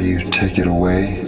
you take it away.